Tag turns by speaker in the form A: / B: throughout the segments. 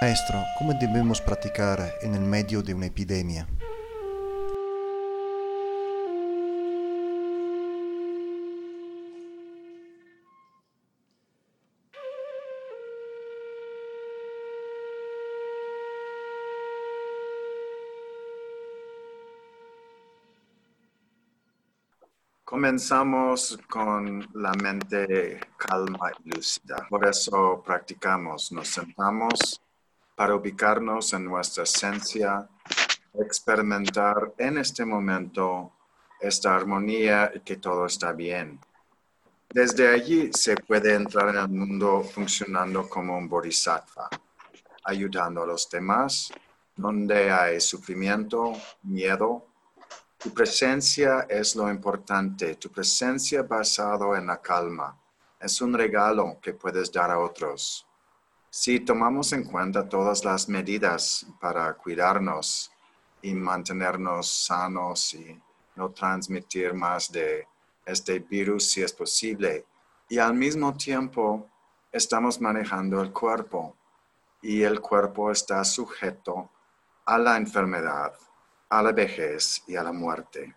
A: Maestro, ¿cómo debemos practicar en el medio de una epidemia?
B: Comenzamos con la mente calma y lúcida. Por eso practicamos, nos sentamos para ubicarnos en nuestra esencia, experimentar en este momento esta armonía y que todo está bien. Desde allí se puede entrar en el mundo funcionando como un bodhisattva, ayudando a los demás donde hay sufrimiento, miedo, tu presencia es lo importante, tu presencia basado en la calma. Es un regalo que puedes dar a otros. Si tomamos en cuenta todas las medidas para cuidarnos y mantenernos sanos y no transmitir más de este virus si es posible, y al mismo tiempo estamos manejando el cuerpo y el cuerpo está sujeto a la enfermedad a la vejez y a la muerte.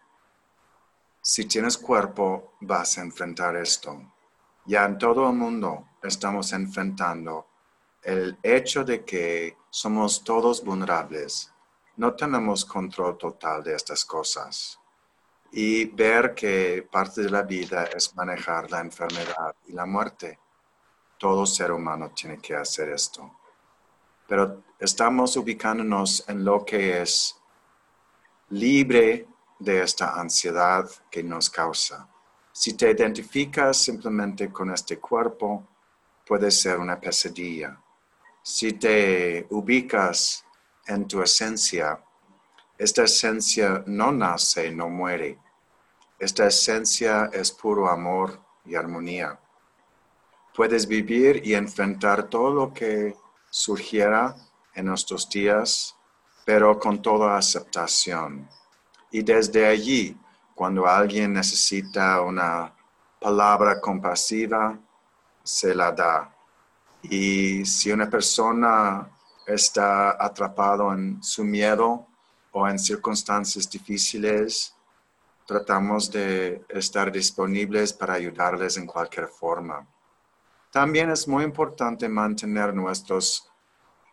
B: Si tienes cuerpo, vas a enfrentar esto. Ya en todo el mundo estamos enfrentando el hecho de que somos todos vulnerables. No tenemos control total de estas cosas. Y ver que parte de la vida es manejar la enfermedad y la muerte. Todo ser humano tiene que hacer esto. Pero estamos ubicándonos en lo que es libre de esta ansiedad que nos causa. Si te identificas simplemente con este cuerpo, puede ser una pesadilla. Si te ubicas en tu esencia, esta esencia no nace, no muere. Esta esencia es puro amor y armonía. Puedes vivir y enfrentar todo lo que surgiera en nuestros días pero con toda aceptación. Y desde allí, cuando alguien necesita una palabra compasiva, se la da. Y si una persona está atrapado en su miedo o en circunstancias difíciles, tratamos de estar disponibles para ayudarles en cualquier forma. También es muy importante mantener nuestros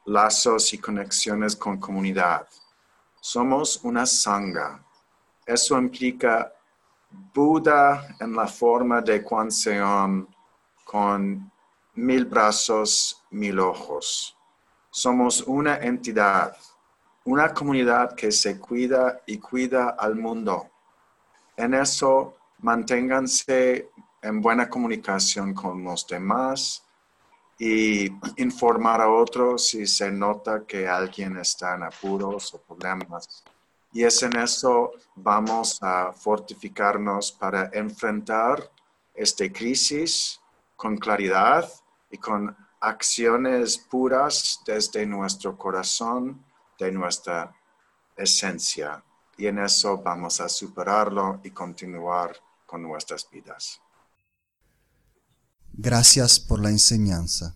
B: lazos y conexiones con comunidad. Somos una sangha. Eso implica Buda en la forma de Kuan con mil brazos, mil ojos. Somos una entidad, una comunidad que se cuida y cuida al mundo. En eso, manténganse en buena comunicación con los demás y informar a otros si se nota que alguien está en apuros o problemas. Y es en eso vamos a fortificarnos para enfrentar esta crisis con claridad y con acciones puras desde nuestro corazón, de nuestra esencia. Y en eso vamos a superarlo y continuar con nuestras vidas.
A: Gracias por la enseñanza.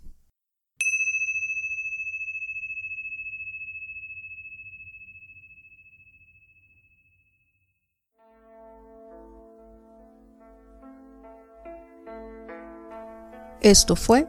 C: Esto fue